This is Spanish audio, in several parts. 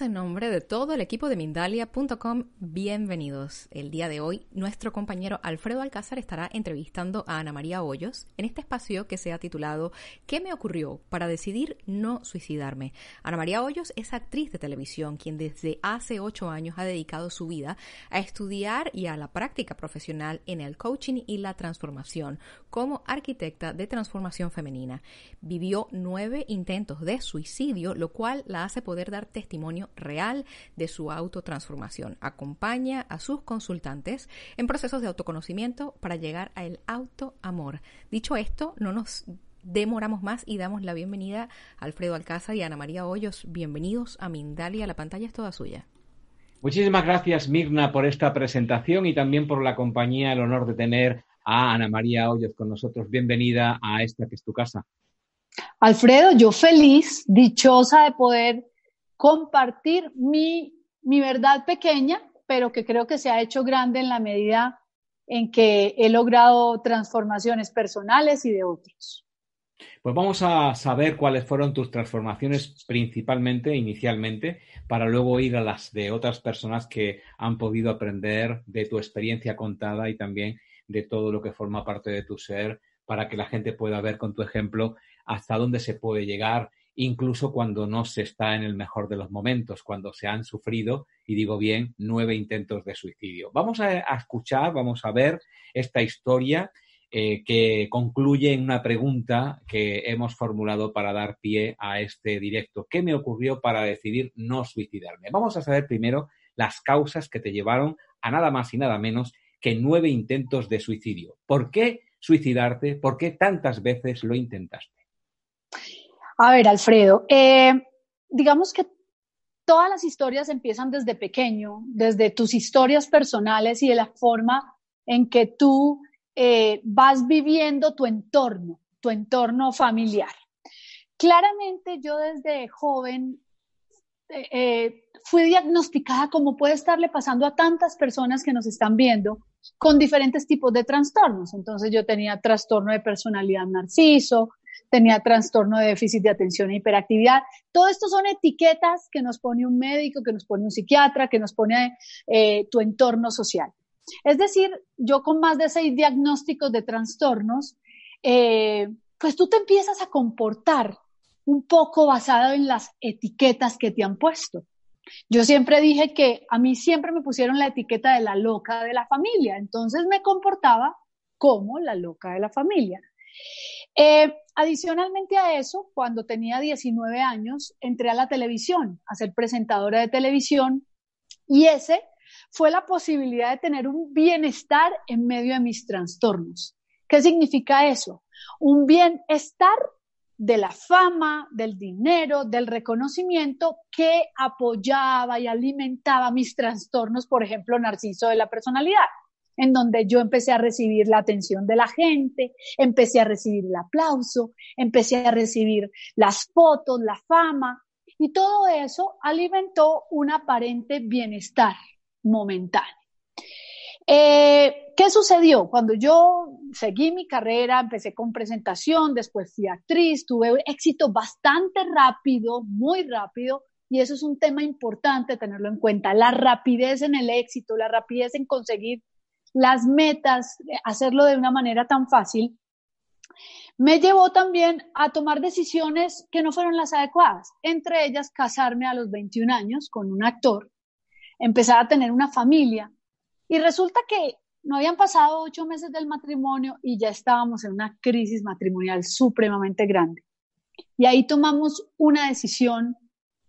En nombre de todo el equipo de Mindalia.com. Bienvenidos. El día de hoy, nuestro compañero Alfredo Alcázar estará entrevistando a Ana María Hoyos en este espacio que se ha titulado ¿Qué me ocurrió para decidir no suicidarme? Ana María Hoyos es actriz de televisión, quien desde hace ocho años ha dedicado su vida a estudiar y a la práctica profesional en el coaching y la transformación como arquitecta de transformación femenina. Vivió nueve intentos de suicidio, lo cual la hace poder dar testimonio real de su autotransformación. Acompaña a sus consultantes en procesos de autoconocimiento para llegar al autoamor. Dicho esto, no nos demoramos más y damos la bienvenida a Alfredo Alcázar y a Ana María Hoyos. Bienvenidos a Mindalia, la pantalla es toda suya. Muchísimas gracias, Mirna, por esta presentación y también por la compañía, el honor de tener a Ana María Hoyos con nosotros. Bienvenida a esta que es tu casa. Alfredo, yo feliz, dichosa de poder compartir mi, mi verdad pequeña, pero que creo que se ha hecho grande en la medida en que he logrado transformaciones personales y de otros. Pues vamos a saber cuáles fueron tus transformaciones principalmente, inicialmente, para luego ir a las de otras personas que han podido aprender de tu experiencia contada y también de todo lo que forma parte de tu ser, para que la gente pueda ver con tu ejemplo hasta dónde se puede llegar incluso cuando no se está en el mejor de los momentos, cuando se han sufrido, y digo bien, nueve intentos de suicidio. Vamos a, escuchar, vamos a ver esta historia eh, que concluye en una pregunta que hemos formulado para dar pie a este directo. ¿Qué me ocurrió para decidir no suicidarme? Vamos a saber primero las causas que te llevaron a nada más y nada menos que nueve intentos de suicidio. ¿Por qué suicidarte? ¿Por qué tantas veces lo intentaste? A ver, Alfredo, eh, digamos que todas las historias empiezan desde pequeño, desde tus historias personales y de la forma en que tú eh, vas viviendo tu entorno, tu entorno familiar. Claramente yo desde joven eh, fui diagnosticada como puede estarle pasando a tantas personas que nos están viendo con diferentes tipos de trastornos. Entonces yo tenía trastorno de personalidad narciso, tenía trastorno de déficit de atención e hiperactividad. Todo esto son etiquetas que nos pone un médico, que nos pone un psiquiatra, que nos pone eh, tu entorno social. Es decir, yo con más de seis diagnósticos de trastornos, eh, pues tú te empiezas a comportar un poco basado en las etiquetas que te han puesto. Yo siempre dije que a mí siempre me pusieron la etiqueta de la loca de la familia, entonces me comportaba como la loca de la familia. Eh, adicionalmente a eso, cuando tenía 19 años, entré a la televisión, a ser presentadora de televisión, y ese fue la posibilidad de tener un bienestar en medio de mis trastornos. ¿Qué significa eso? Un bienestar de la fama, del dinero, del reconocimiento que apoyaba y alimentaba mis trastornos, por ejemplo, narciso de la personalidad en donde yo empecé a recibir la atención de la gente, empecé a recibir el aplauso, empecé a recibir las fotos, la fama, y todo eso alimentó un aparente bienestar momentáneo. Eh, ¿Qué sucedió? Cuando yo seguí mi carrera, empecé con presentación, después fui actriz, tuve éxito bastante rápido, muy rápido, y eso es un tema importante tenerlo en cuenta, la rapidez en el éxito, la rapidez en conseguir las metas, hacerlo de una manera tan fácil, me llevó también a tomar decisiones que no fueron las adecuadas, entre ellas casarme a los 21 años con un actor, empezar a tener una familia y resulta que no habían pasado ocho meses del matrimonio y ya estábamos en una crisis matrimonial supremamente grande. Y ahí tomamos una decisión,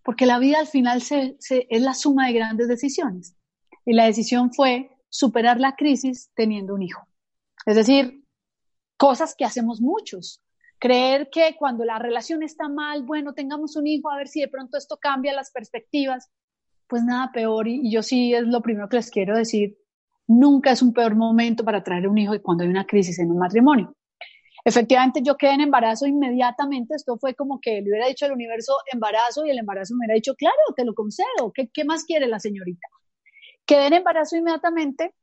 porque la vida al final es la suma de grandes decisiones. Y la decisión fue superar la crisis teniendo un hijo. Es decir, cosas que hacemos muchos. Creer que cuando la relación está mal, bueno, tengamos un hijo, a ver si de pronto esto cambia las perspectivas. Pues nada peor, y, yo sí es lo primero que les quiero decir, nunca es un peor momento para traer un hijo y cuando hay una crisis en un matrimonio. Efectivamente, yo quedé en embarazo inmediatamente. Esto fue como que le hubiera dicho al universo embarazo y el embarazo me hubiera dicho, claro, te lo concedo. ¿Qué, qué más quiere la señorita? Quedé en embarazo inmediatamente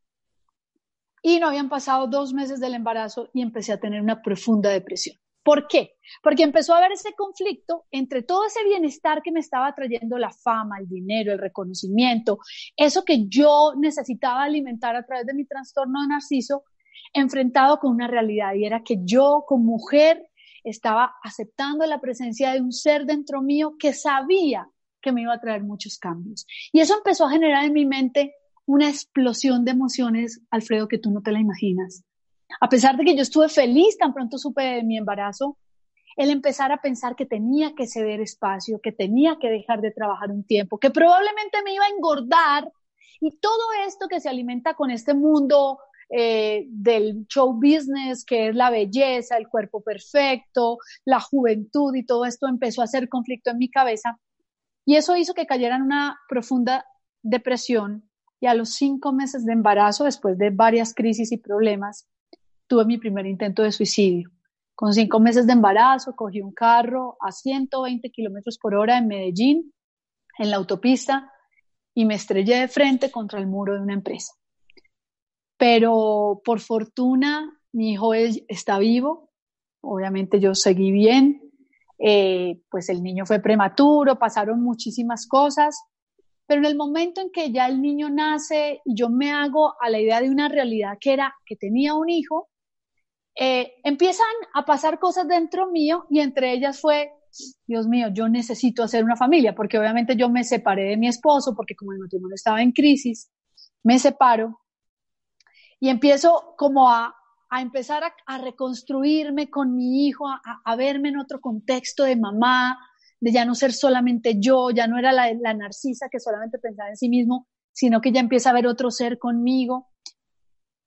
y no habían pasado dos meses del embarazo y empecé a tener una profunda depresión. ¿Por qué? Porque empezó a haber ese conflicto entre todo ese bienestar que me estaba trayendo la fama, el dinero, el reconocimiento, eso que yo necesitaba alimentar a través de mi trastorno de narciso, enfrentado con una realidad y era que yo como mujer estaba aceptando la presencia de un ser dentro mío que sabía que me iba a traer muchos cambios. Y eso empezó a generar en mi mente una explosión de emociones, Alfredo, que tú no te la imaginas. A pesar de que yo estuve feliz tan pronto supe de mi embarazo, el empezar a pensar que tenía que ceder espacio, que tenía que dejar de trabajar un tiempo, que probablemente me iba a engordar y todo esto que se alimenta con este mundo eh, del show business, que es la belleza, el cuerpo perfecto, la juventud y todo esto empezó a hacer conflicto en mi cabeza. Y eso hizo que cayera en una profunda depresión y a los cinco meses de embarazo, después de varias crisis y problemas, tuve mi primer intento de suicidio. Con cinco meses de embarazo, cogí un carro a 120 kilómetros por hora en Medellín, en la autopista, y me estrellé de frente contra el muro de una empresa. Pero por fortuna, mi hijo está vivo. Obviamente yo seguí bien. Eh, pues el niño fue prematuro, pasaron muchísimas cosas. Pero en el momento en que ya el niño nace y yo me hago a la idea de una realidad que era que tenía un hijo, eh, empiezan a pasar cosas dentro mío y entre ellas fue, Dios mío, yo necesito hacer una familia, porque obviamente yo me separé de mi esposo, porque como el matrimonio estaba en crisis, me separo y empiezo como a, a empezar a, reconstruirme con mi hijo, a, verme en otro contexto de mamá, de ya no ser solamente yo, ya no era la, la narcisa que solamente pensaba en sí mismo, sino que ya empieza a ver otro ser conmigo.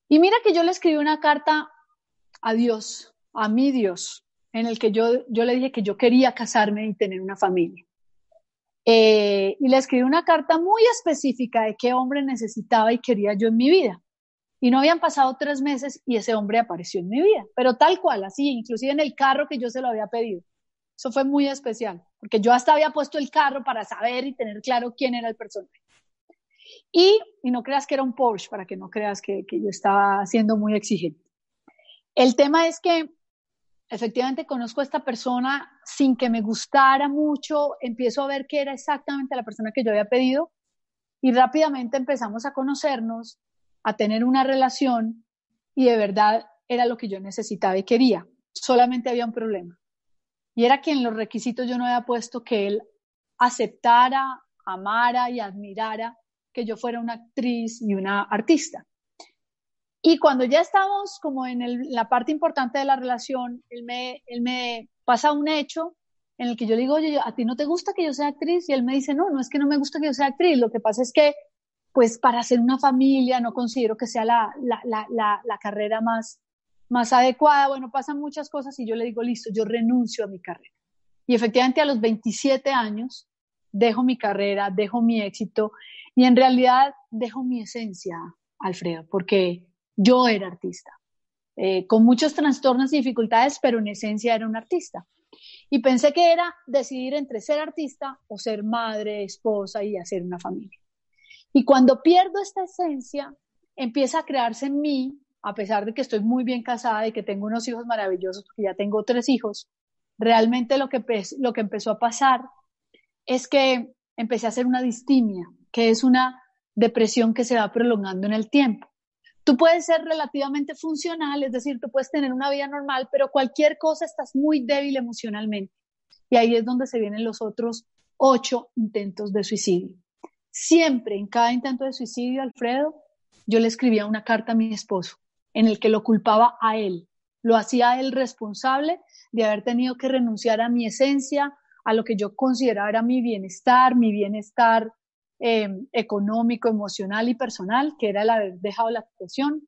Y mira que yo le escribí una carta a Dios, a mi Dios, en el que yo, yo le dije que yo quería casarme y tener una familia. Eh, y le escribí una carta muy específica de qué hombre necesitaba y quería yo en mi vida. Y no habían pasado tres meses y ese hombre apareció en mi vida, pero tal cual, así, inclusive en el carro que yo se lo había pedido. Eso fue muy especial, porque yo hasta había puesto el carro para saber y tener claro quién era el personaje. Y, no creas que era un Porsche, para que no creas que, que yo estaba siendo muy exigente. El tema es que efectivamente conozco a esta persona sin que me gustara mucho, empiezo a ver que era exactamente la persona que yo había pedido y rápidamente empezamos a conocernos a tener una relación y de verdad era lo que yo necesitaba y quería. Solamente había un problema. Y era que en los requisitos yo no había puesto que él aceptara, amara y admirara que yo fuera una actriz y una artista. Y cuando ya estamos como en la parte importante de la relación, él me, él me pasa un hecho en el que yo le digo, oye, ¿a ti no te gusta que yo sea actriz? Y él me dice, no, no es que no me gusta que yo sea actriz, lo que pasa es que pues para hacer una familia no considero que sea la, carrera más, más adecuada. Bueno, pasan muchas cosas y yo le digo, listo, yo renuncio a mi carrera. Y efectivamente a los 27 años dejo mi carrera, dejo mi éxito y en realidad dejo mi esencia, Alfredo, porque yo era artista, eh, con muchos trastornos y dificultades, pero en esencia era un artista. Y pensé que era decidir entre ser artista o ser madre, esposa y hacer una familia. Y cuando pierdo esta esencia, empieza a crearse en mí, a pesar de que estoy muy bien casada y que tengo unos hijos maravillosos, porque ya tengo tres hijos, realmente lo que, lo que empezó a pasar es que empecé a hacer una distimia, que es una depresión que se va prolongando en el tiempo. Tú puedes ser relativamente funcional, es decir, tú puedes tener una vida normal, pero cualquier cosa estás muy débil emocionalmente. Y ahí es donde se vienen los otros ocho intentos de suicidio. Siempre, en cada intento de suicidio, Alfredo, yo le escribía una carta a mi esposo en el que lo culpaba a él. Lo hacía él responsable de haber tenido que renunciar a mi esencia, a lo que yo consideraba era mi bienestar, mi bienestar eh, económico, emocional y personal, que era el haber dejado la situación.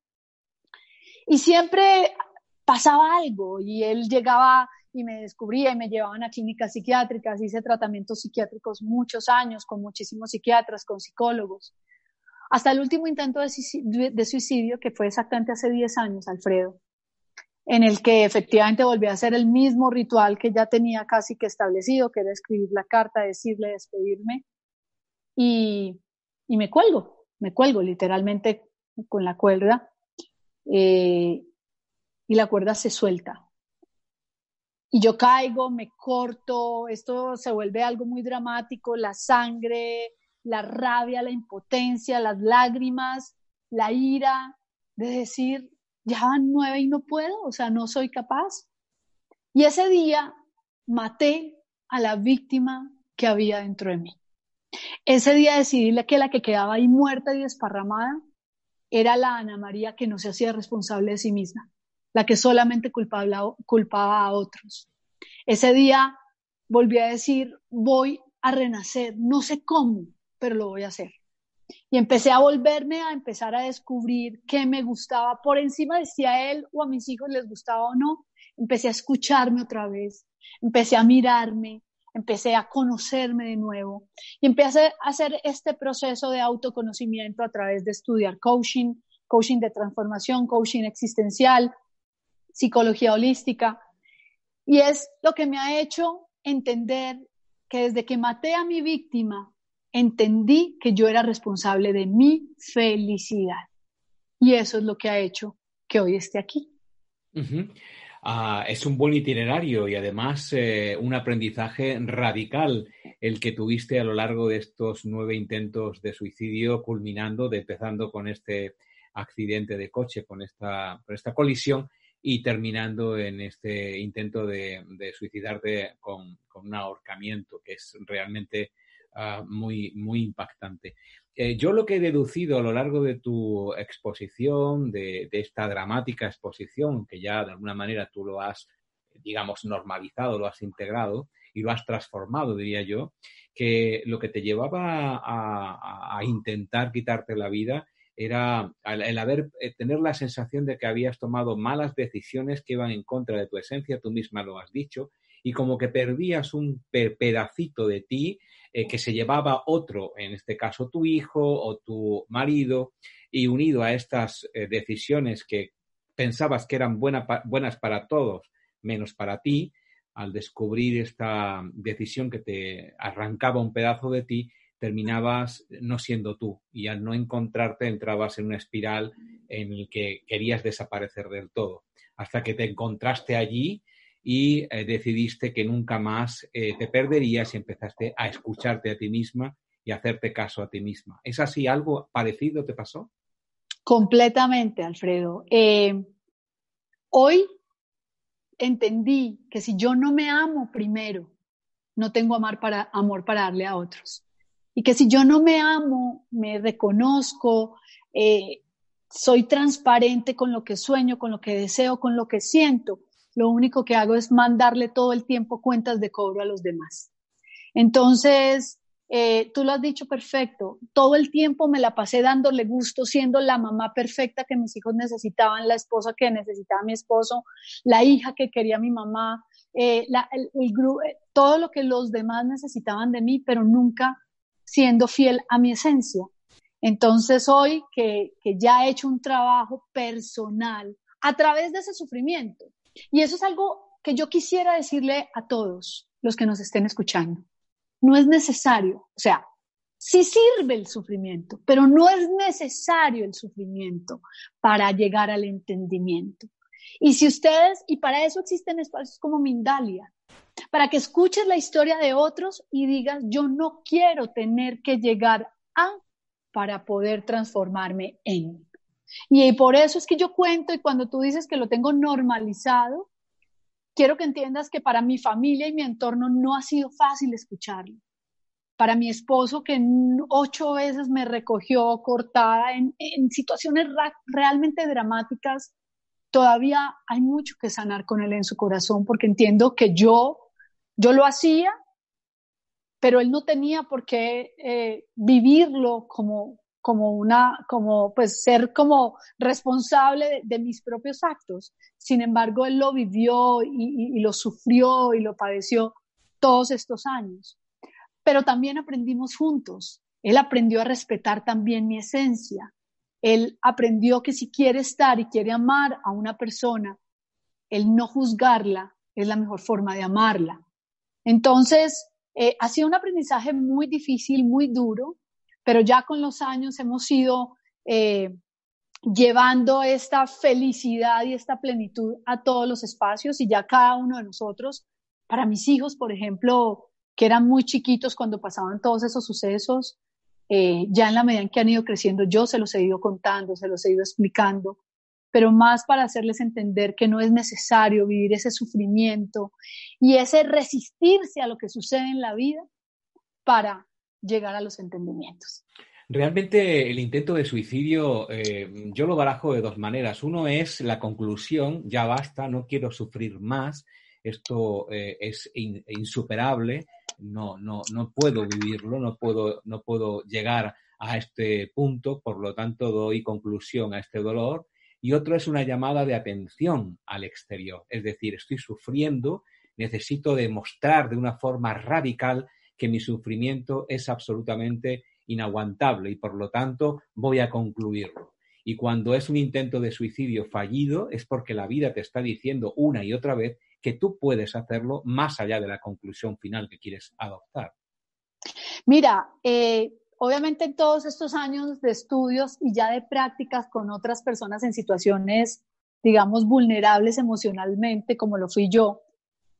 Y siempre pasaba algo y él llegaba y me descubría y me llevaban a clínicas psiquiátricas, hice tratamientos psiquiátricos muchos años con muchísimos psiquiatras, con psicólogos, hasta el último intento de suicidio, que fue exactamente hace 10 años, Alfredo, en el que efectivamente volví a hacer el mismo ritual que ya tenía casi que establecido, que era escribir la carta, decirle, despedirme, y, y me cuelgo, me cuelgo literalmente con la cuerda, eh, y la cuerda se suelta y yo caigo, me corto, esto se vuelve algo muy dramático, la sangre, la rabia, la impotencia, las lágrimas, la ira, de decir, ya van nueve y no puedo, o sea, no soy capaz. Y ese día maté a la víctima que había dentro de mí. Ese día decidí que la que quedaba ahí muerta y desparramada era la Ana María que no se hacía responsable de sí misma, la que solamente culpaba, culpaba a otros. Ese día volví a decir, voy a renacer, no sé cómo, pero lo voy a hacer. Y empecé a volverme a empezar a descubrir qué me gustaba por encima de si a él o a mis hijos les gustaba o no. Empecé a escucharme otra vez, empecé a mirarme, empecé a conocerme de nuevo y empecé a hacer este proceso de autoconocimiento a través de estudiar coaching, coaching de transformación, coaching existencial, psicología holística. Y es lo que me ha hecho entender que desde que maté a mi víctima, entendí que yo era responsable de mi felicidad. Y eso es lo que ha hecho que hoy esté aquí. Ah, es un buen itinerario y además eh, un aprendizaje radical el que tuviste a lo largo de estos nueve intentos de suicidio, culminando, de, empezando con este accidente de coche, con esta, esta colisión y terminando en este intento de, suicidarte con, con, un ahorcamiento, que es realmente Ah, muy, muy impactante. Eh, yo lo que he deducido a lo largo de tu exposición, de, esta dramática exposición, que ya de alguna manera tú lo has, digamos, normalizado, lo has integrado y lo has transformado, diría yo, que lo que te llevaba a, intentar quitarte la vida era el, haber, eh, tener la sensación de que habías tomado malas decisiones que iban en contra de tu esencia, tú misma lo has dicho, y como que perdías un pedacito de ti eh, que se llevaba otro, en este caso tu hijo o tu marido, y unido a estas eh, decisiones que pensabas que eran buenas para todos, menos para ti, al descubrir esta decisión que te arrancaba un pedazo de ti, terminabas no siendo tú y al no encontrarte entrabas en una espiral en el que querías desaparecer del todo, hasta que te encontraste allí y eh, decidiste que nunca más eh, te perderías y empezaste a escucharte a ti misma y hacerte caso a ti misma. ¿Es así? ¿Algo parecido te pasó? Completamente, Alfredo. Eh, hoy entendí que si yo no me amo primero, no tengo amar para, amor para darle a otros. Y que si yo no me amo, me reconozco, soy transparente con lo que sueño, con lo que deseo, con lo que siento, lo único que hago es mandarle todo el tiempo cuentas de cobro a los demás. Entonces, eh, tú lo has dicho perfecto, todo el tiempo me la pasé dándole gusto, siendo la mamá perfecta que mis hijos necesitaban, la esposa que necesitaba mi esposo, la hija que quería mi mamá, eh, eh, todo lo que los demás necesitaban de mí, pero nunca siendo fiel a mi esencia. Entonces hoy que, que ya he hecho un trabajo personal a través de ese sufrimiento, y eso es algo que yo quisiera decirle a todos los que nos estén escuchando. No es necesario, o sea, sí sirve el sufrimiento, pero no es necesario el sufrimiento para llegar al entendimiento. Y si ustedes, y para eso existen espacios como Mindalia, para que escuches la historia de otros y digas, yo no quiero tener que llegar a para poder transformarme en. Y por eso es que yo cuento y cuando tú dices que lo tengo normalizado, quiero que entiendas que para mi familia y mi entorno no ha sido fácil escucharlo. Para mi esposo que ocho veces me recogió cortada en, situaciones realmente dramáticas, todavía hay mucho que sanar con él en su corazón porque entiendo que yo, yo lo hacía, pero él no tenía por qué eh, vivirlo como, como una, como pues ser como responsable de, mis propios actos. Sin embargo, él lo vivió y, lo sufrió y lo padeció todos estos años. Pero también aprendimos juntos. Él aprendió a respetar también mi esencia. Él aprendió que si quiere estar y quiere amar a una persona, el no juzgarla es la mejor forma de amarla. Entonces, eh, ha sido un aprendizaje muy difícil, muy duro, pero ya con los años hemos ido eh, llevando esta felicidad y esta plenitud a todos los espacios y ya cada uno de nosotros, para mis hijos, por ejemplo, que eran muy chiquitos cuando pasaban todos esos sucesos, eh, ya en la medida en que han ido creciendo, yo se los he ido contando, se los he ido explicando, pero más para hacerles entender que no es necesario vivir ese sufrimiento y ese resistirse a lo que sucede en la vida para llegar a los entendimientos. Realmente el intento de suicidio eh, yo lo barajo de dos maneras. Uno es la conclusión, ya basta, no quiero sufrir más, esto eh, es insuperable, no, no, no puedo vivirlo, no puedo, no puedo llegar a este punto, por lo tanto doy conclusión a este dolor y otro es una llamada de atención al exterior. Es decir, estoy sufriendo, necesito demostrar de una forma radical que mi sufrimiento es absolutamente inaguantable y por lo tanto voy a concluirlo. Y cuando es un intento de suicidio fallido es porque la vida te está diciendo una y otra vez que tú puedes hacerlo más allá de la conclusión final que quieres adoptar. Mira, eh, obviamente en todos estos años de estudios y ya de prácticas con otras personas en situaciones, digamos, vulnerables emocionalmente, como lo fui yo,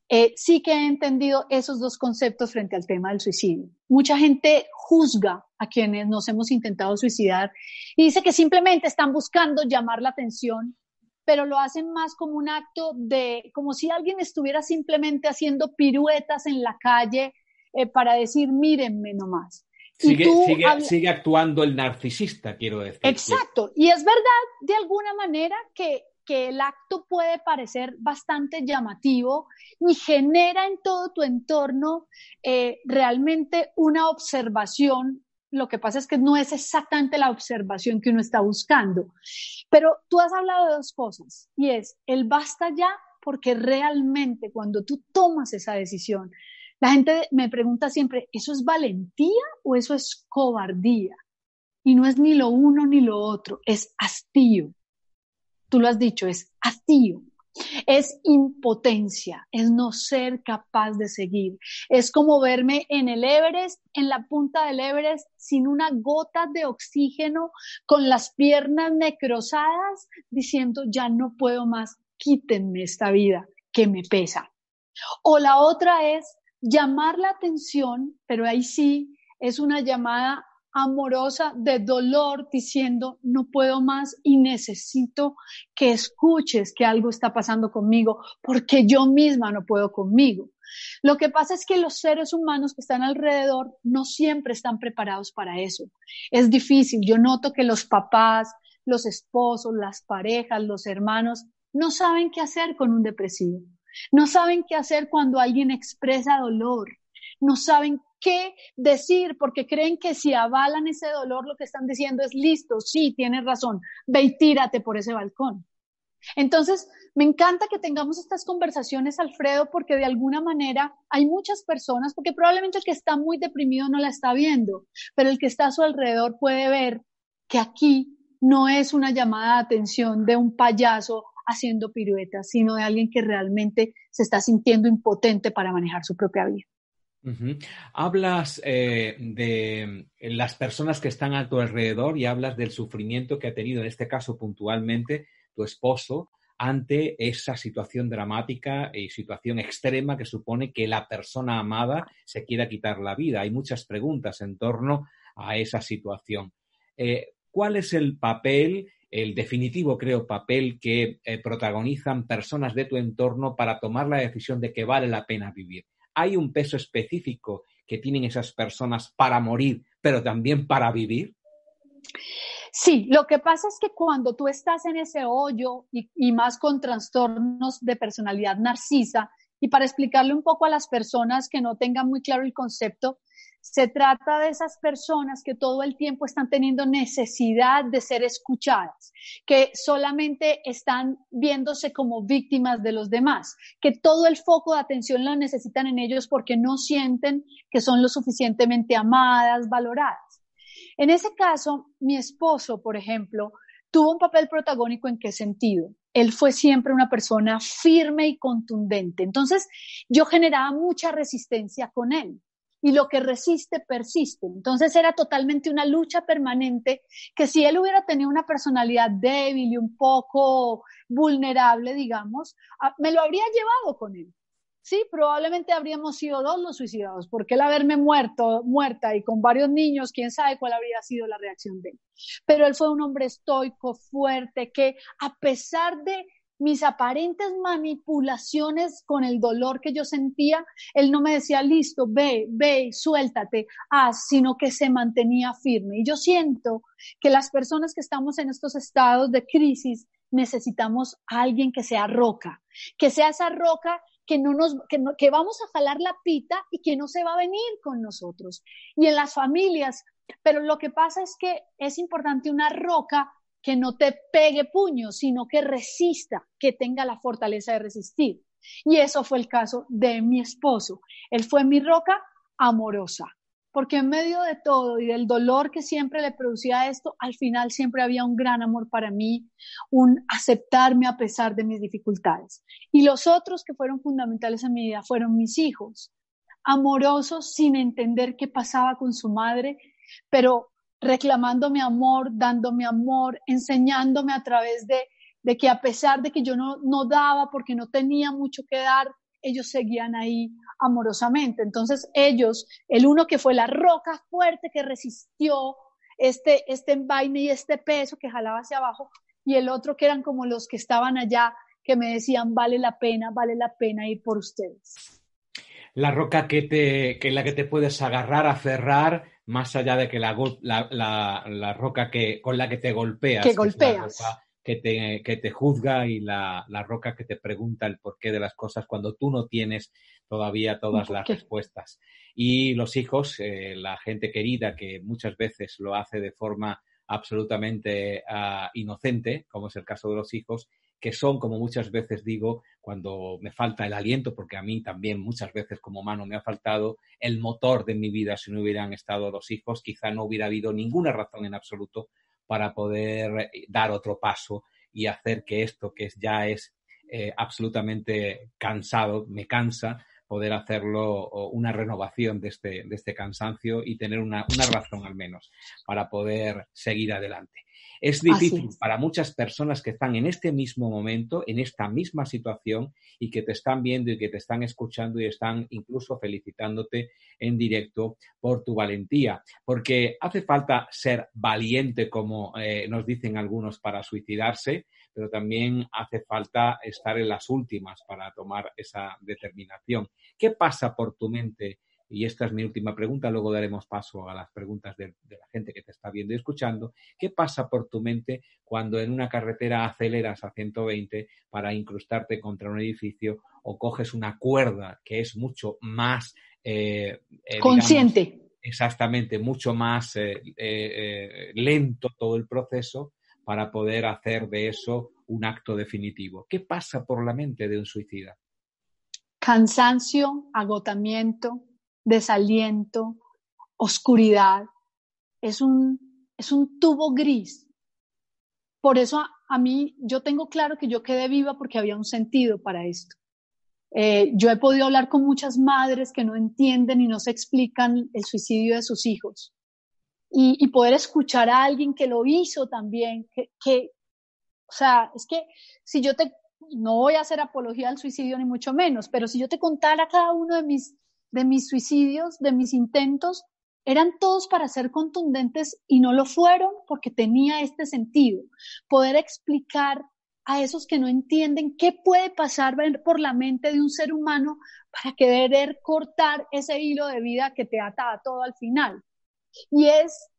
eh, sí que he entendido esos dos conceptos frente al tema del suicidio. Mucha gente juzga a quienes nos hemos intentado suicidar y dice que simplemente están buscando llamar la atención, pero lo hacen más como un acto de, como si alguien estuviera simplemente haciendo piruetas en la calle eh, para decir, mírenme nomás. Sigue, actuando el narcisista, quiero decir. Exacto. Y es verdad, de alguna manera, que, el acto puede parecer bastante llamativo y genera en todo tu entorno eh, realmente una observación. Lo que pasa es que no es exactamente la observación que uno está buscando. Pero tú has hablado de dos cosas y es el basta ya porque realmente cuando tú tomas esa decisión la gente me pregunta siempre, ¿eso es valentía o eso es cobardía? Y no es ni lo uno ni lo otro, es hastío. Tú lo has dicho, es hastío. Es impotencia, es no ser capaz de seguir. Es como verme en el Everest, en la punta del Everest, sin una gota de oxígeno, con las piernas necrosadas, diciendo, ya no puedo más, quítenme esta vida que me pesa. O la otra es llamar la atención, pero ahí sí es una llamada amorosa de dolor diciendo no puedo más y necesito que escuches que algo está pasando conmigo porque yo misma no puedo conmigo. Lo que pasa es que los seres humanos que están alrededor no siempre están preparados para eso. Es difícil. Yo noto que los papás, los esposos, las parejas, los hermanos no saben qué hacer con un depresivo. No saben qué hacer cuando alguien expresa dolor. No saben qué decir porque creen que si avalan ese dolor lo que están diciendo es listo, sí, tienes razón, ve y tírate por ese balcón. Entonces, me encanta que tengamos estas conversaciones, Alfredo, porque de alguna manera hay muchas personas, porque probablemente el que está muy deprimido no la está viendo, pero el que está a su alrededor puede ver que aquí no es una llamada de atención de un payaso haciendo piruetas, sino de alguien que realmente se está sintiendo impotente para manejar su propia vida. Hablas eh, de las personas que están a tu alrededor y hablas del sufrimiento que ha tenido, en este caso puntualmente, tu esposo ante esa situación dramática y situación extrema que supone que la persona amada se quiera quitar la vida. Hay muchas preguntas en torno a esa situación. Eh, ¿Cuál es el papel el definitivo, creo, papel que eh, protagonizan personas de tu entorno para tomar la decisión de que vale la pena vivir. ¿Hay un peso específico que tienen esas personas para morir, pero también para vivir? Sí, lo que pasa es que cuando tú estás en ese hoyo y, y más con trastornos de personalidad narcisa, y para explicarle un poco a las personas que no tengan muy claro el concepto, se trata de esas personas que todo el tiempo están teniendo necesidad de ser escuchadas, que solamente están viéndose como víctimas de los demás, que todo el foco de atención lo necesitan en ellos porque no sienten que son lo suficientemente amadas, valoradas. En ese caso, mi esposo, por ejemplo, tuvo un papel protagónico en qué sentido. Él fue siempre una persona firme y contundente. Entonces, yo generaba mucha resistencia con él y lo que resiste persiste. Entonces era totalmente una lucha permanente que si él hubiera tenido una personalidad débil y un poco vulnerable, digamos, ah, me lo habría llevado con él. Sí, probablemente habríamos sido dos los suicidados, porque el haberme muerto, muerta y con varios niños, quién sabe cuál habría sido la reacción de él. Pero él fue un hombre estoico, fuerte, que a pesar de mis aparentes manipulaciones con el dolor que yo sentía, él no me decía, listo, ve, ve, suéltate, haz, sino que se mantenía firme. Y yo siento que las personas que estamos en estos estados de crisis necesitamos a alguien que sea roca, que sea esa roca que no nos, que, que vamos a jalar la pita y que no se va a venir con nosotros. Y en las familias, pero lo que pasa es que es importante una roca que no te pegue puño, sino que resista, que tenga la fortaleza de resistir. Y eso fue el caso de mi esposo. Él fue mi roca amorosa, porque en medio de todo y del dolor que siempre le producía esto, al final siempre había un gran amor para mí, un aceptarme a pesar de mis dificultades. Y los otros que fueron fundamentales en mi vida fueron mis hijos, amorosos sin entender qué pasaba con su madre, pero reclamando mi amor, dándome amor, enseñándome a través de, de que a pesar de que yo no, no daba porque no tenía mucho que dar, ellos seguían ahí amorosamente. Entonces ellos, el uno que fue la roca fuerte que resistió este, este envaine y este peso que jalaba hacia abajo, y el otro que eran como los que estaban allá, que me decían, vale la pena, vale la pena ir por ustedes. La roca que te, que la que te puedes agarrar, aferrar, más allá de que la, la, roca que, con la que te golpeas. Que golpeas. Que, te, que te, juzga y la, roca que te pregunta el porqué de las cosas cuando tú no tienes todavía todas las respuestas. Y los hijos, eh, la gente querida que muchas veces lo hace de forma absolutamente ah, inocente, como es el caso de los hijos, que son, como muchas veces digo, cuando me falta el aliento, porque a mí también muchas veces como humano me ha faltado el motor de mi vida si no hubieran estado los hijos, quizá no hubiera habido ninguna razón en absoluto para poder eh, dar otro paso y hacer que esto que ya es eh, absolutamente cansado, me cansa, poder hacerlo una renovación de este, de este cansancio y tener una, una razón al menos para poder seguir adelante. Es difícil para muchas personas que están en este mismo momento, en esta misma situación y que te están viendo y que te están escuchando y están incluso felicitándote en directo por tu valentía, porque hace falta ser valiente, como eh, nos dicen algunos, para suicidarse, pero también hace falta estar en las últimas para tomar esa determinación. ¿Qué pasa por tu mente? Y esta es mi última pregunta, luego daremos paso a las preguntas de, la gente que te está viendo y escuchando. ¿Qué pasa por tu mente cuando en una carretera aceleras a 120 para incrustarte contra un edificio o coges una cuerda que es mucho más... Eh, eh, Consciente. exactamente, mucho más eh, lento todo el proceso para poder hacer de eso un acto definitivo. ¿Qué pasa por la mente de un suicida? Cansancio, agotamiento, desaliento, oscuridad. Es un, es un tubo gris. Por eso a, mí, yo tengo claro que yo quedé viva porque había un sentido para esto. Eh, yo he podido hablar con muchas madres que no entienden y no se explican el suicidio de sus hijos. Y, poder escuchar a alguien que lo hizo también, que, que, o sea, es que si yo te, no voy a hacer apología al suicidio ni mucho menos, pero si yo te contara cada uno de mis de mis suicidios, de mis intentos, eran todos para ser contundentes y no lo fueron porque tenía este sentido. Poder explicar a esos que no entienden qué puede pasar por la mente de un ser humano para querer cortar ese hilo de vida que te ata a todo al final. Y es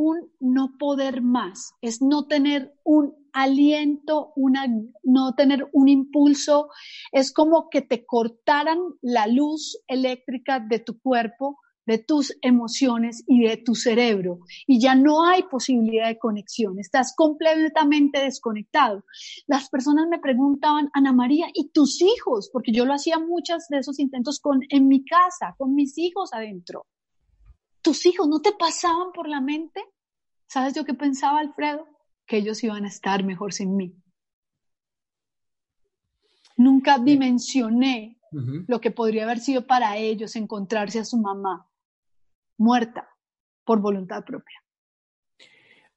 un no poder más, es no tener un aliento, una, no tener un impulso, es como que te cortaran la luz eléctrica de tu cuerpo, de tus emociones y de tu cerebro. Y ya no hay posibilidad de conexión, estás completamente desconectado. Las personas me preguntaban, Ana María, ¿y tus hijos? Porque yo lo hacía muchos de esos intentos con, en mi casa, con mis hijos adentro tus hijos no te pasaban por la mente. ¿Sabes yo qué pensaba, Alfredo? Que ellos iban a estar mejor sin mí. Nunca dimensioné lo que podría haber sido para ellos encontrarse a su mamá, muerta por voluntad propia.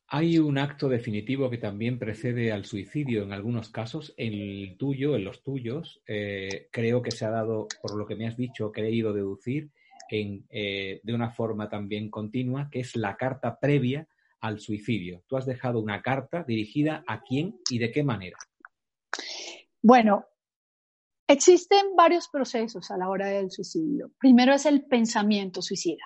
Hay un acto definitivo que también precede al suicidio en algunos casos. En el tuyo, en los tuyos, eh, creo que se ha dado, por lo que me has dicho, que he ido deducir, eh, de una forma también continua, que es la carta previa al suicidio. Tú has dejado una carta dirigida a quién y de qué manera. Bueno, existen varios procesos a la hora del suicidio. Primero es el pensamiento suicida.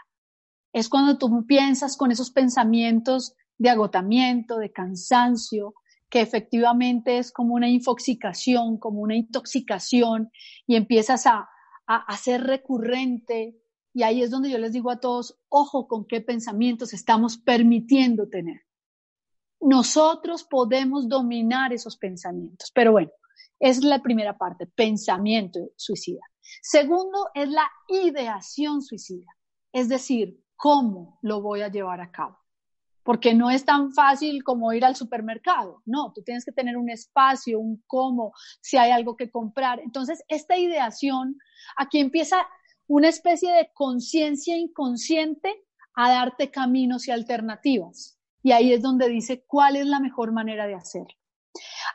Es cuando tú piensas con esos pensamientos de agotamiento, de cansancio, que efectivamente es como una infoxicación, como una intoxicación, y empiezas a, a, ser recurrente. Y ahí es donde yo les digo a todos, ojo con qué pensamientos estamos permitiendo tener. Nosotros podemos dominar esos pensamientos, pero bueno, es la primera parte, pensamiento suicida. Segundo es la ideación suicida, es decir, cómo lo voy a llevar a cabo porque no es tan fácil como ir al supermercado. No, tú tienes que tener un espacio, un cómo, si hay algo que comprar. Entonces, esta ideación, aquí empieza una especie de conciencia inconsciente a darte caminos y alternativas. Y ahí es donde dice cuál es la mejor manera de hacerlo.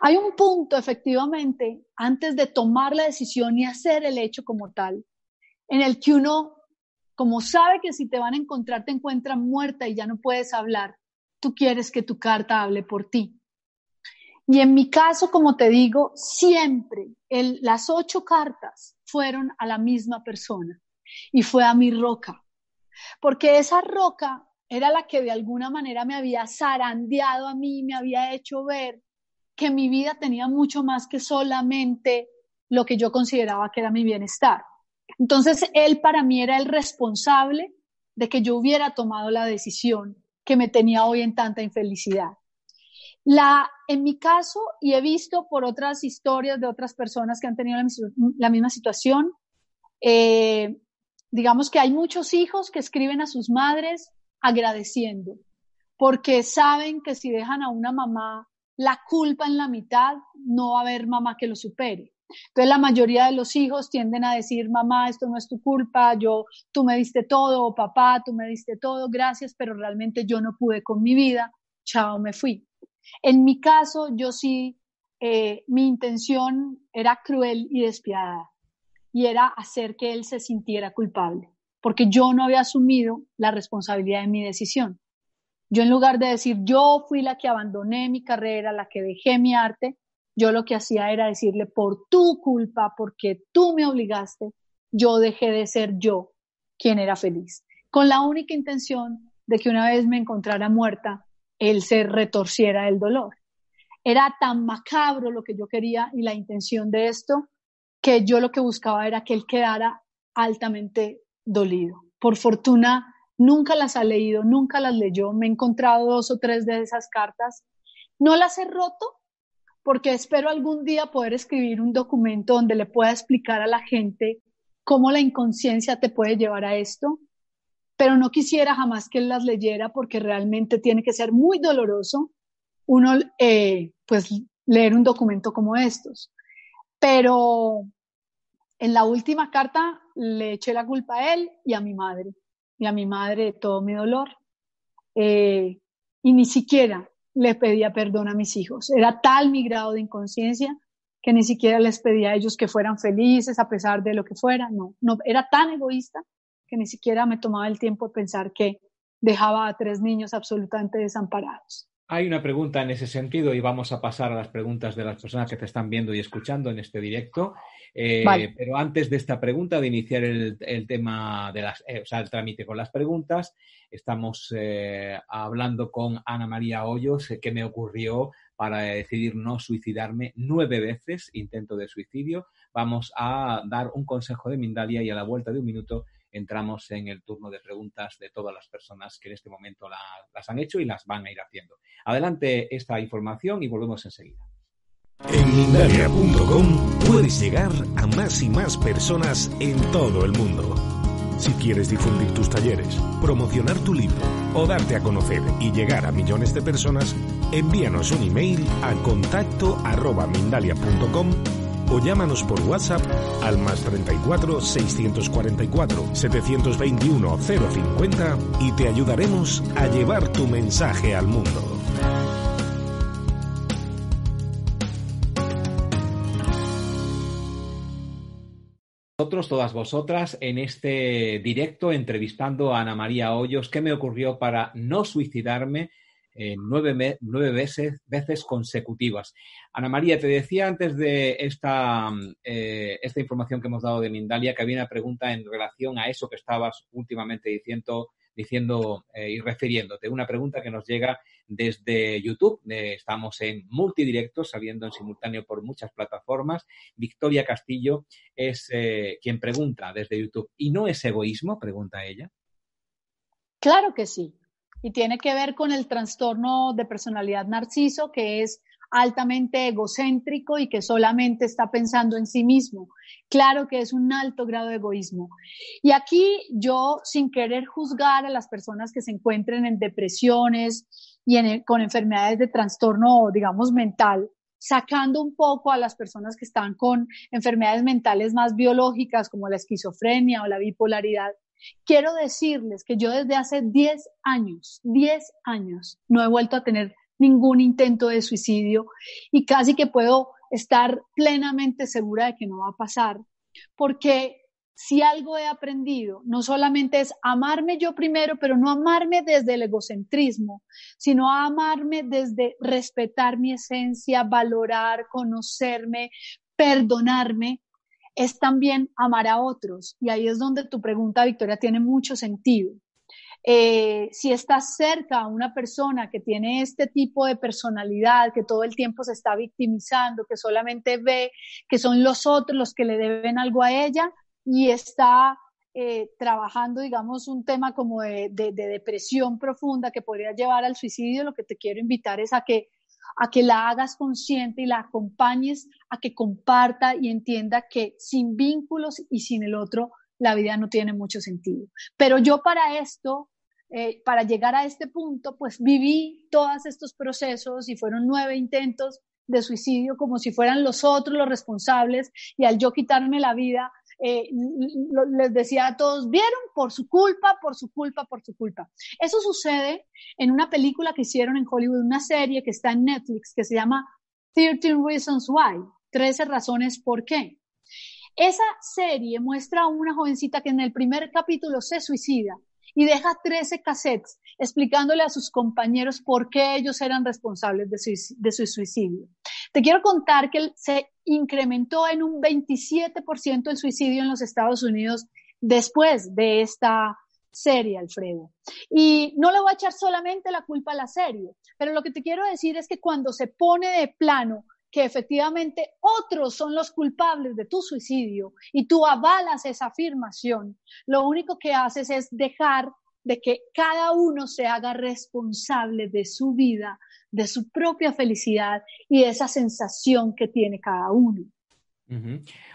Hay un punto, efectivamente, antes de tomar la decisión y hacer el hecho como tal, en el que uno, como sabe que si te van a encontrar, te encuentran muerta y ya no puedes hablar, tú quieres que tu carta hable por ti. Y en mi caso, como te digo, siempre las ocho cartas fueron a la misma persona y fue a mi roca, porque esa roca era la que de alguna manera me había zarandeado a mí, me había hecho ver que mi vida tenía mucho más que solamente lo que yo consideraba que era mi bienestar. Entonces, él para mí era el responsable de que yo hubiera tomado la decisión que me tenía hoy en tanta infelicidad. La, en mi caso, y he visto por otras historias de otras personas que han tenido la, misma situación, eh, digamos que hay muchos hijos que escriben a sus madres agradeciendo, porque saben que si dejan a una mamá la culpa en la mitad, no va a haber mamá que lo supere. Entonces la mayoría de los hijos tienden a decir, mamá, esto no es tu culpa, yo, tú me diste todo, papá, tú me diste todo, gracias, pero realmente yo no pude con mi vida, chao, me fui. En mi caso, yo sí, eh, mi intención era cruel y despiadada, y era hacer que él se sintiera culpable, porque yo no había asumido la responsabilidad de mi decisión. Yo en lugar de decir, yo fui la que abandoné mi carrera, la que dejé mi arte, yo lo que hacía era decirle, por tu culpa, porque tú me obligaste, yo dejé de ser yo quien era feliz, con la única intención de que una vez me encontrara muerta, él se retorciera del dolor. Era tan macabro lo que yo quería y la intención de esto, que yo lo que buscaba era que él quedara altamente dolido. Por fortuna, nunca las ha leído, nunca las leyó, me he encontrado dos o tres de esas cartas, no las he roto, porque espero algún día poder escribir un documento donde le pueda explicar a la gente cómo la inconsciencia te puede llevar a esto, pero no quisiera jamás que él las leyera porque realmente tiene que ser muy doloroso uno, eh, pues, leer un documento como estos. Pero en la última carta le eché la culpa a él y a mi madre, y a mi madre de todo mi dolor. Eh, y ni siquiera le pedía perdón a mis hijos. Era tal mi grado de inconsciencia que ni siquiera les pedía a ellos que fueran felices a pesar de lo que fuera. No, no, era tan egoísta que ni siquiera me tomaba el tiempo de pensar que dejaba a tres niños absolutamente desamparados. Hay una pregunta en ese sentido y vamos a pasar a las preguntas de las personas que te están viendo y escuchando en este directo. Eh, pero antes de esta pregunta, de iniciar el, tema de las, eh, o sea, el trámite con las preguntas, estamos eh, hablando con Ana María Hoyos, qué me ocurrió para decidir no suicidarme nueve veces, intento de suicidio. Vamos a dar un consejo de Mindalia y a la vuelta de un minuto entramos en el turno de preguntas de todas las personas que en este momento las han hecho y las van a ir haciendo. Adelante esta información y volvemos enseguida. En Mindalia.com puedes llegar a más y más personas en todo el mundo. Si quieres difundir tus talleres, promocionar tu libro o darte a conocer y llegar a millones de personas, envíanos un email a contacto arroba mindalia.com o llámanos por WhatsApp al más 34 644 721 050 y te ayudaremos a llevar tu mensaje al mundo. Todas vosotras, en este directo entrevistando a Ana María Hoyos, ¿qué me ocurrió para no suicidarme nueve, veces, veces, consecutivas. Ana María, te decía antes de esta, eh, esta información que hemos dado de Mindalia que había una pregunta en relación a eso que estabas últimamente diciendo, diciendo eh, y refiriéndote. Una pregunta que nos llega desde YouTube. Eh, estamos en multidirecto, saliendo en simultáneo por muchas plataformas. Victoria Castillo es quien pregunta desde YouTube. ¿Y no es egoísmo? Pregunta ella. Claro que sí y tiene que ver con el trastorno de personalidad narciso, que es altamente egocéntrico y que solamente está pensando en sí mismo. Claro que es un alto grado de egoísmo. Y aquí yo, sin querer juzgar a las personas que se encuentren en depresiones y con enfermedades de trastorno, digamos, mental, sacando un poco a las personas que están con enfermedades mentales más biológicas como la esquizofrenia o la bipolaridad, Quiero decirles que yo desde hace 10 años, 10 años, no he vuelto a tener ningún intento de suicidio y casi que puedo estar plenamente segura de que no va a pasar, porque si algo he aprendido, no solamente es amarme yo primero, pero no amarme desde el egocentrismo, sino amarme desde respetar mi esencia, valorar, conocerme, perdonarme es también amar a otros. Y ahí es donde tu pregunta, Victoria, tiene mucho sentido. Eh, si estás cerca a una persona que tiene este tipo de personalidad, que todo el tiempo se está victimizando, que solamente ve que son los otros los que le deben algo a ella y está eh, trabajando, digamos, un tema como de depresión profunda que podría llevar al suicidio, lo que te quiero invitar es a que a que la hagas consciente y la acompañes a que comparta y entienda que sin vínculos y sin el otro, la vida no tiene mucho sentido. Pero yo para esto, eh, para llegar a este punto, pues viví todos estos procesos y fueron nueve intentos de suicidio como si fueran los otros los responsables y al yo quitarme la vida, eh, les decía a todos, vieron por su culpa, por su culpa, por su culpa. Eso sucede en una película que hicieron en Hollywood, una serie que está en Netflix que se llama 13 Reasons Why, 13 razones por qué. Esa serie muestra a una jovencita que en el primer capítulo se suicida y deja 13 cassettes explicándole a sus compañeros por qué ellos eran responsables de su, suicidio. Te quiero contar que se incrementó en un 27% el suicidio en los Estados Unidos después de esta serie, Alfredo. Y no le voy a echar solamente la culpa a la serie, pero lo que te quiero decir es que cuando se pone de plano que efectivamente otros son los culpables de tu suicidio y tú avalas esa afirmación, lo único que haces es dejar de que cada uno se haga responsable de su vida, de su propia felicidad y esa sensación que tiene cada uno.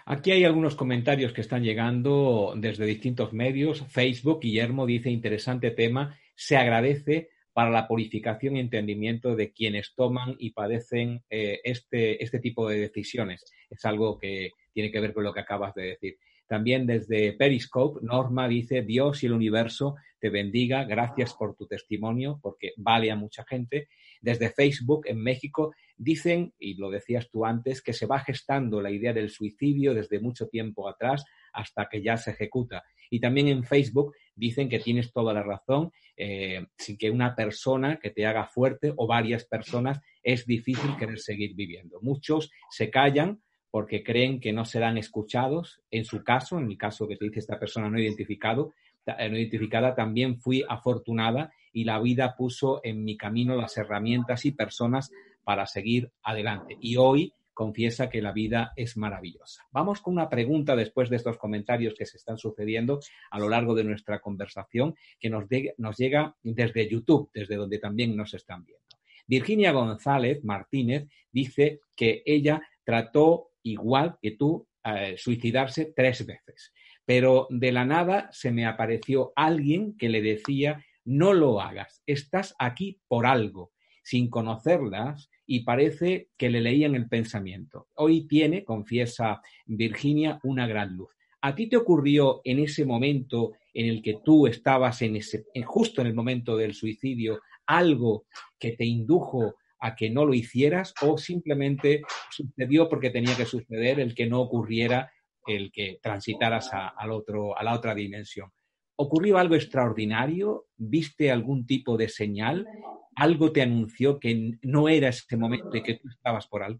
Aquí hay algunos comentarios que están llegando desde distintos medios. Facebook, Guillermo dice, interesante tema, se agradece para la purificación y entendimiento de quienes toman y padecen eh, este, este tipo de decisiones. Es algo que tiene que ver con lo que acabas de decir. También desde Periscope, Norma dice, Dios y el universo te bendiga, gracias por tu testimonio, porque vale a mucha gente. Desde Facebook, en México, dicen, y lo decías tú antes, que se va gestando la idea del suicidio desde mucho tiempo atrás hasta que ya se ejecuta. Y también en Facebook dicen que tienes toda la razón, eh, sin que una persona que te haga fuerte o varias personas es difícil querer seguir viviendo. Muchos se callan porque creen que no serán escuchados. En su caso, en mi caso que te dice esta persona no identificado, eh, no identificada, también fui afortunada y la vida puso en mi camino las herramientas y personas para seguir adelante. Y hoy confiesa que la vida es maravillosa. Vamos con una pregunta después de estos comentarios que se están sucediendo a lo largo de nuestra conversación que nos, nos llega desde YouTube, desde donde también nos están viendo. Virginia González Martínez dice que ella trató igual que tú eh, suicidarse tres veces, pero de la nada se me apareció alguien que le decía no lo hagas, estás aquí por algo sin conocerlas y parece que le leían el pensamiento. Hoy tiene, confiesa Virginia, una gran luz. ¿A ti te ocurrió en ese momento en el que tú estabas en ese, justo en el momento del suicidio, algo que te indujo a que no lo hicieras o simplemente sucedió porque tenía que suceder el que no ocurriera el que transitaras a, al otro, a la otra dimensión. ¿Ocurrió algo extraordinario? ¿Viste algún tipo de señal? ¿Algo te anunció que no era ese momento y que tú estabas por algo?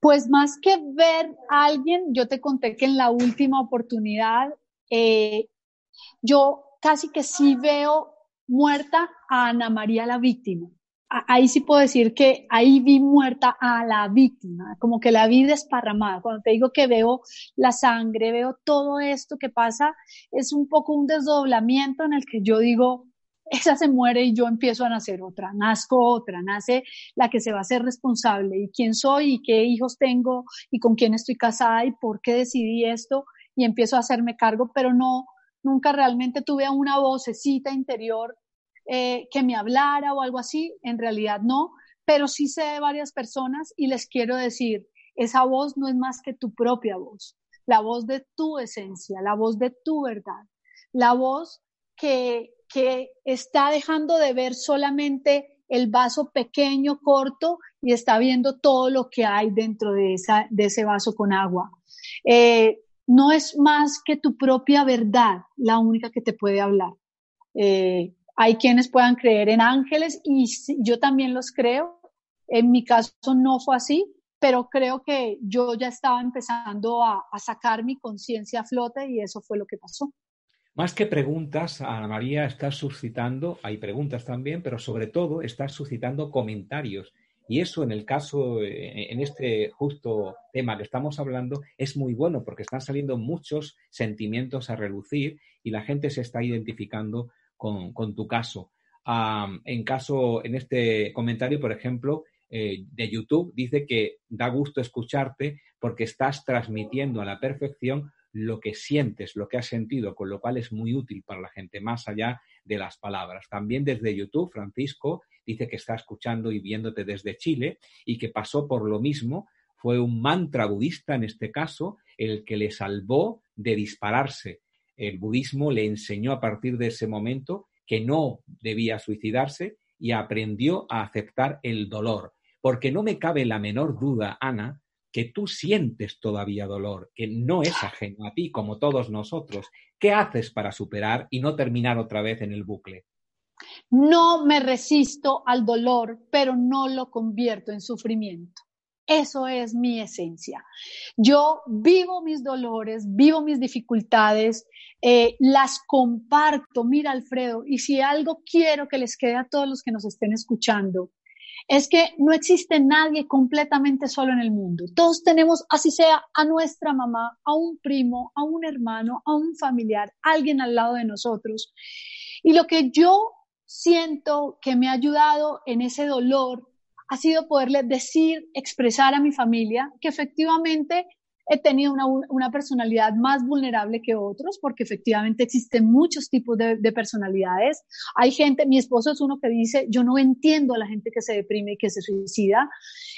Pues más que ver a alguien, yo te conté que en la última oportunidad, eh, yo casi que sí veo muerta a Ana María la víctima ahí sí puedo decir que ahí vi muerta a la víctima, como que la vi desparramada. Cuando te digo que veo la sangre, veo todo esto que pasa, es un poco un desdoblamiento en el que yo digo, esa se muere y yo empiezo a nacer otra, nazco otra, nace la que se va a ser responsable. Y quién soy y qué hijos tengo y con quién estoy casada y por qué decidí esto y empiezo a hacerme cargo, pero no, nunca realmente tuve una vocecita interior eh, que me hablara o algo así, en realidad no, pero sí sé de varias personas y les quiero decir, esa voz no es más que tu propia voz, la voz de tu esencia, la voz de tu verdad, la voz que, que está dejando de ver solamente el vaso pequeño, corto, y está viendo todo lo que hay dentro de, esa, de ese vaso con agua. Eh, no es más que tu propia verdad la única que te puede hablar. Eh, hay quienes puedan creer en ángeles y yo también los creo. En mi caso no fue así, pero creo que yo ya estaba empezando a, sacar mi conciencia a flote y eso fue lo que pasó. Más que preguntas, Ana María, estás suscitando, hay preguntas también, pero sobre todo estás suscitando comentarios. Y eso en el caso, en este justo tema que estamos hablando, es muy bueno porque están saliendo muchos sentimientos a relucir y la gente se está identificando con, tu caso. en caso, en este comentario, por ejemplo, eh, de YouTube, dice que da gusto escucharte porque estás transmitiendo a la perfección lo que sientes, lo que has sentido, con lo cual es muy útil para la gente, más allá de las palabras. También desde YouTube, Francisco dice que está escuchando y viéndote desde Chile y que pasó por lo mismo. Fue un mantra budista, en este caso, el que le salvó de dispararse el budismo le enseñó a partir de ese momento que no debía suicidarse y aprendió a aceptar el dolor. Porque no me cabe la menor duda, Ana, que tú sientes todavía dolor, que no es ajeno a ti como todos nosotros. ¿Qué haces para superar y no terminar otra vez en el bucle? No me resisto al dolor, pero no lo convierto en sufrimiento. Eso es mi esencia. Yo vivo mis dolores, vivo mis dificultades, eh, las comparto. Mira, Alfredo, y si algo quiero que les quede a todos los que nos estén escuchando, es que no existe nadie completamente solo en el mundo. Todos tenemos, así sea, a nuestra mamá, a un primo, a un hermano, a un familiar, alguien al lado de nosotros. Y lo que yo siento que me ha ayudado en ese dolor ha sido poderle decir, expresar a mi familia que efectivamente he tenido una, personalidad más vulnerable que otros, porque efectivamente existen muchos tipos de, personalidades. Hay gente, mi esposo es uno que dice, yo no entiendo a la gente que se deprime y que se suicida,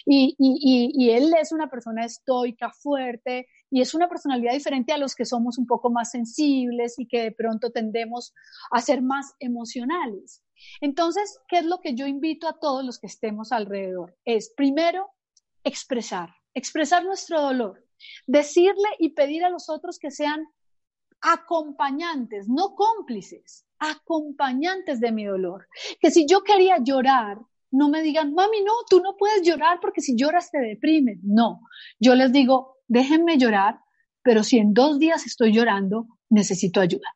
y, y él es una persona estoica, fuerte, y es una personalidad diferente a los que somos un poco más sensibles y que de pronto tendemos a ser más emocionales. Entonces, ¿qué es lo que yo invito a todos los que estemos alrededor? Es primero expresar, expresar nuestro dolor, decirle y pedir a los otros que sean acompañantes, no cómplices, acompañantes de mi dolor. Que si yo quería llorar, no me digan, mami, no, tú no puedes llorar porque si lloras te deprimes. No, yo les digo, déjenme llorar, pero si en dos días estoy llorando, necesito ayuda.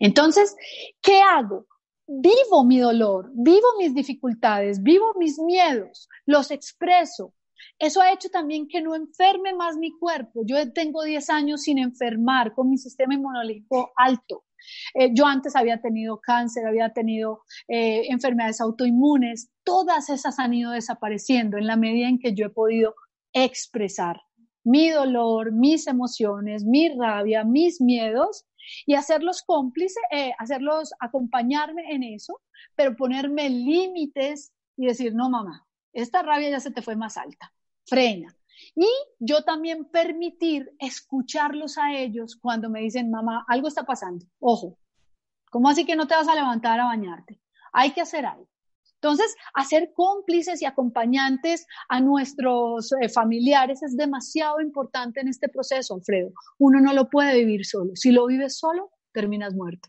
Entonces, ¿qué hago? vivo mi dolor, vivo mis dificultades, vivo mis miedos, los expreso. Eso ha hecho también que no enferme más mi cuerpo. Yo tengo 10 años sin enfermar con mi sistema inmunológico alto. Eh, yo antes había tenido cáncer, había tenido eh, enfermedades autoinmunes. Todas esas han ido desapareciendo en la medida en que yo he podido expresar mi dolor, mis emociones, mi rabia, mis miedos y hacerlos cómplices, eh, hacerlos acompañarme en eso, pero ponerme límites y decir, no, mamá, esta rabia ya se te fue más alta, frena. Y yo también permitir escucharlos a ellos cuando me dicen, mamá, algo está pasando, ojo, ¿cómo así que no te vas a levantar a bañarte? Hay que hacer algo. Entonces, hacer cómplices y acompañantes a nuestros eh, familiares es demasiado importante en este proceso, Alfredo. Uno no lo puede vivir solo. Si lo vives solo, terminas muerto.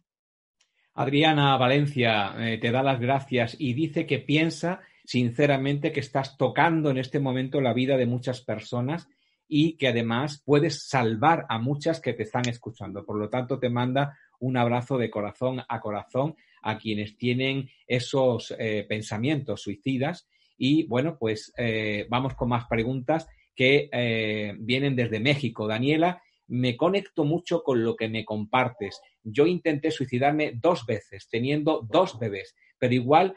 Adriana Valencia eh, te da las gracias y dice que piensa sinceramente que estás tocando en este momento la vida de muchas personas y que además puedes salvar a muchas que te están escuchando. Por lo tanto, te manda un abrazo de corazón a corazón a quienes tienen esos eh, pensamientos suicidas. Y bueno, pues eh, vamos con más preguntas que eh, vienen desde México. Daniela, me conecto mucho con lo que me compartes. Yo intenté suicidarme dos veces, teniendo dos bebés, pero igual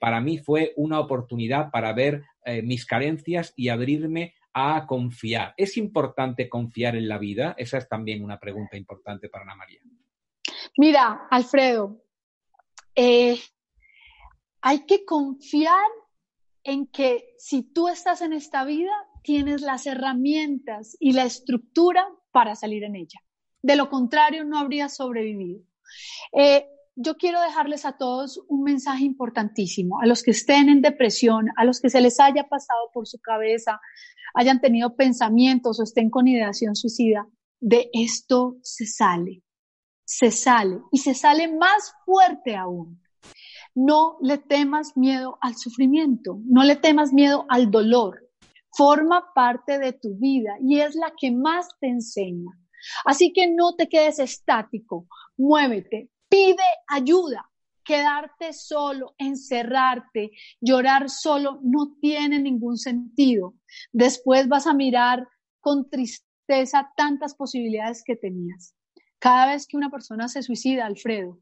para mí fue una oportunidad para ver mis carencias y abrirme a confiar. ¿Es importante confiar en la vida? Esa es también una pregunta importante para Ana María. Mira, Alfredo, eh, hay que confiar en que si tú estás en esta vida, tienes las herramientas y la estructura para salir en ella. De lo contrario, no habría sobrevivido. Eh, yo quiero dejarles a todos un mensaje importantísimo, a los que estén en depresión, a los que se les haya pasado por su cabeza, hayan tenido pensamientos o estén con ideación suicida, de esto se sale se sale y se sale más fuerte aún. No le temas miedo al sufrimiento, no le temas miedo al dolor. Forma parte de tu vida y es la que más te enseña. Así que no te quedes estático, muévete, pide ayuda. Quedarte solo, encerrarte, llorar solo no tiene ningún sentido. Después vas a mirar con tristeza tantas posibilidades que tenías. Cada vez que una persona se suicida, Alfredo,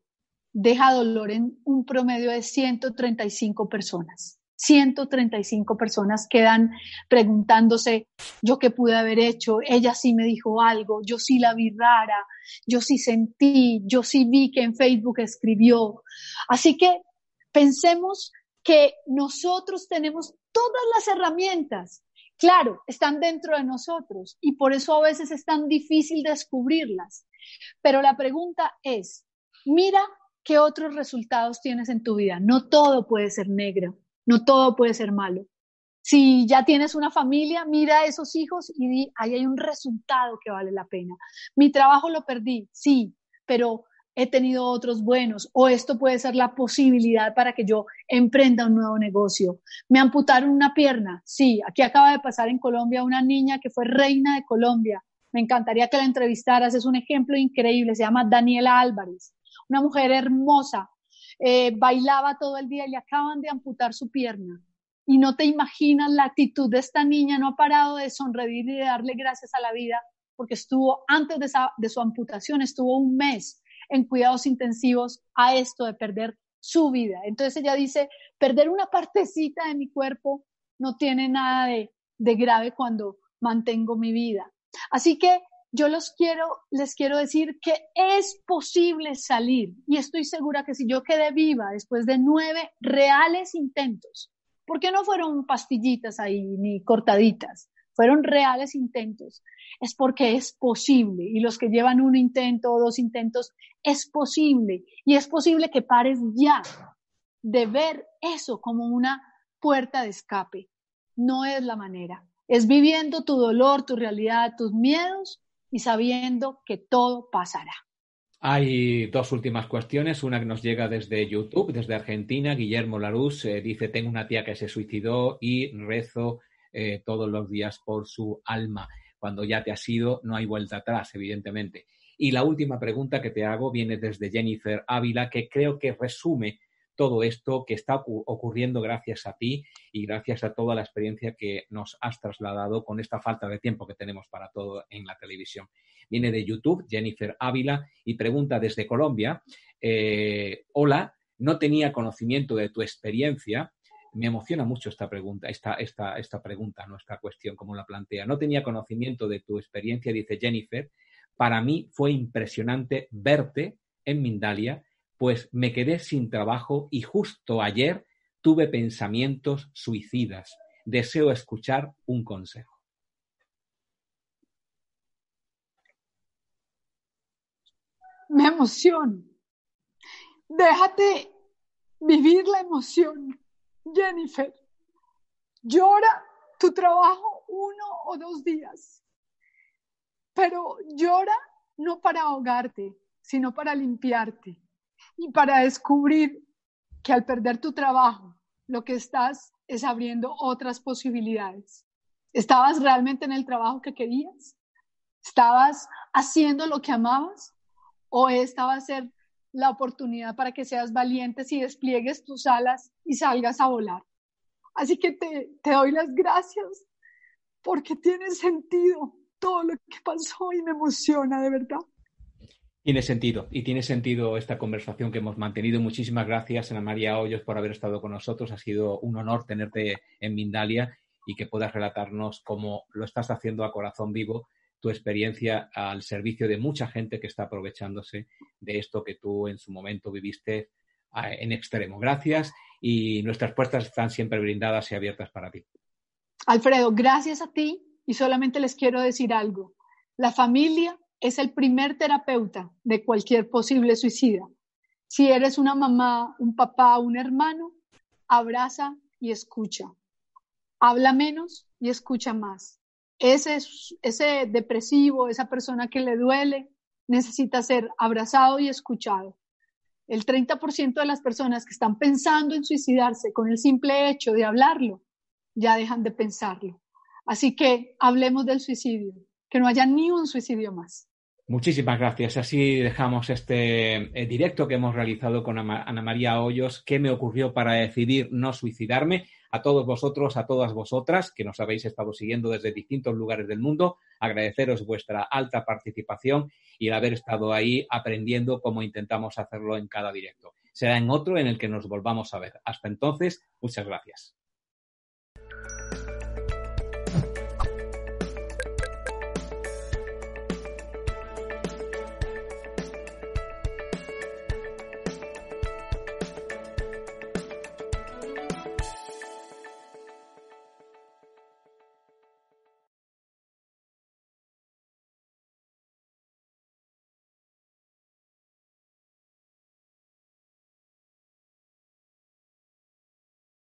deja dolor en un promedio de 135 personas. 135 personas quedan preguntándose, yo qué pude haber hecho, ella sí me dijo algo, yo sí la vi rara, yo sí sentí, yo sí vi que en Facebook escribió. Así que pensemos que nosotros tenemos todas las herramientas. Claro, están dentro de nosotros y por eso a veces es tan difícil descubrirlas. Pero la pregunta es, mira qué otros resultados tienes en tu vida. No todo puede ser negro, no todo puede ser malo. Si ya tienes una familia, mira a esos hijos y di, ahí hay un resultado que vale la pena. Mi trabajo lo perdí, sí, pero he tenido otros buenos o esto puede ser la posibilidad para que yo emprenda un nuevo negocio. Me amputaron una pierna, sí, aquí acaba de pasar en Colombia una niña que fue reina de Colombia me encantaría que la entrevistaras, es un ejemplo increíble, se llama Daniela Álvarez, una mujer hermosa, eh, bailaba todo el día y le acaban de amputar su pierna. Y no te imaginas la actitud de esta niña, no ha parado de sonreír y de darle gracias a la vida, porque estuvo antes de, de su amputación, estuvo un mes en cuidados intensivos a esto de perder su vida. Entonces ella dice, perder una partecita de mi cuerpo no tiene nada de, de grave cuando mantengo mi vida. Así que yo los quiero, les quiero decir que es posible salir. Y estoy segura que si yo quedé viva después de nueve reales intentos, porque no fueron pastillitas ahí ni cortaditas, fueron reales intentos, es porque es posible. Y los que llevan un intento o dos intentos, es posible. Y es posible que pares ya de ver eso como una puerta de escape. No es la manera. Es viviendo tu dolor, tu realidad, tus miedos y sabiendo que todo pasará. Hay dos últimas cuestiones. Una que nos llega desde YouTube, desde Argentina. Guillermo Larús eh, dice, tengo una tía que se suicidó y rezo eh, todos los días por su alma. Cuando ya te has ido, no hay vuelta atrás, evidentemente. Y la última pregunta que te hago viene desde Jennifer Ávila, que creo que resume todo esto que está ocurriendo gracias a ti y gracias a toda la experiencia que nos has trasladado con esta falta de tiempo que tenemos para todo en la televisión. Viene de YouTube, Jennifer Ávila, y pregunta desde Colombia, eh, hola, no tenía conocimiento de tu experiencia. Me emociona mucho esta pregunta, esta, esta, esta pregunta, nuestra cuestión, como la plantea. No tenía conocimiento de tu experiencia, dice Jennifer. Para mí fue impresionante verte en Mindalia pues me quedé sin trabajo y justo ayer tuve pensamientos suicidas. Deseo escuchar un consejo. Me emoción. Déjate vivir la emoción, Jennifer. Llora tu trabajo uno o dos días, pero llora no para ahogarte, sino para limpiarte y para descubrir que al perder tu trabajo, lo que estás es abriendo otras posibilidades. ¿Estabas realmente en el trabajo que querías? ¿Estabas haciendo lo que amabas? ¿O esta va a ser la oportunidad para que seas valiente y despliegues tus alas y salgas a volar? Así que te, doy las gracias porque tiene sentido todo lo que pasó y me emociona de verdad. Tiene sentido, y tiene sentido esta conversación que hemos mantenido. Muchísimas gracias, Ana María Hoyos, por haber estado con nosotros. Ha sido un honor tenerte en Mindalia y que puedas relatarnos cómo lo estás haciendo a corazón vivo, tu experiencia al servicio de mucha gente que está aprovechándose de esto que tú en su momento viviste en extremo. Gracias y nuestras puertas están siempre brindadas y abiertas para ti. Alfredo, gracias a ti y solamente les quiero decir algo. La familia es el primer terapeuta de cualquier posible suicida. Si eres una mamá, un papá, un hermano, abraza y escucha. Habla menos y escucha más. Ese, ese depresivo, esa persona que le duele, necesita ser abrazado y escuchado. El 30% de las personas que están pensando en suicidarse con el simple hecho de hablarlo, ya dejan de pensarlo. Así que hablemos del suicidio, que no haya ni un suicidio más. Muchísimas gracias. Así dejamos este eh, directo que hemos realizado con Ana María Hoyos. ¿Qué me ocurrió para decidir no suicidarme? A todos vosotros, a todas vosotras que nos habéis estado siguiendo desde distintos lugares del mundo, agradeceros vuestra alta participación y el haber estado ahí aprendiendo cómo intentamos hacerlo en cada directo. Será en otro en el que nos volvamos a ver. Hasta entonces, muchas gracias.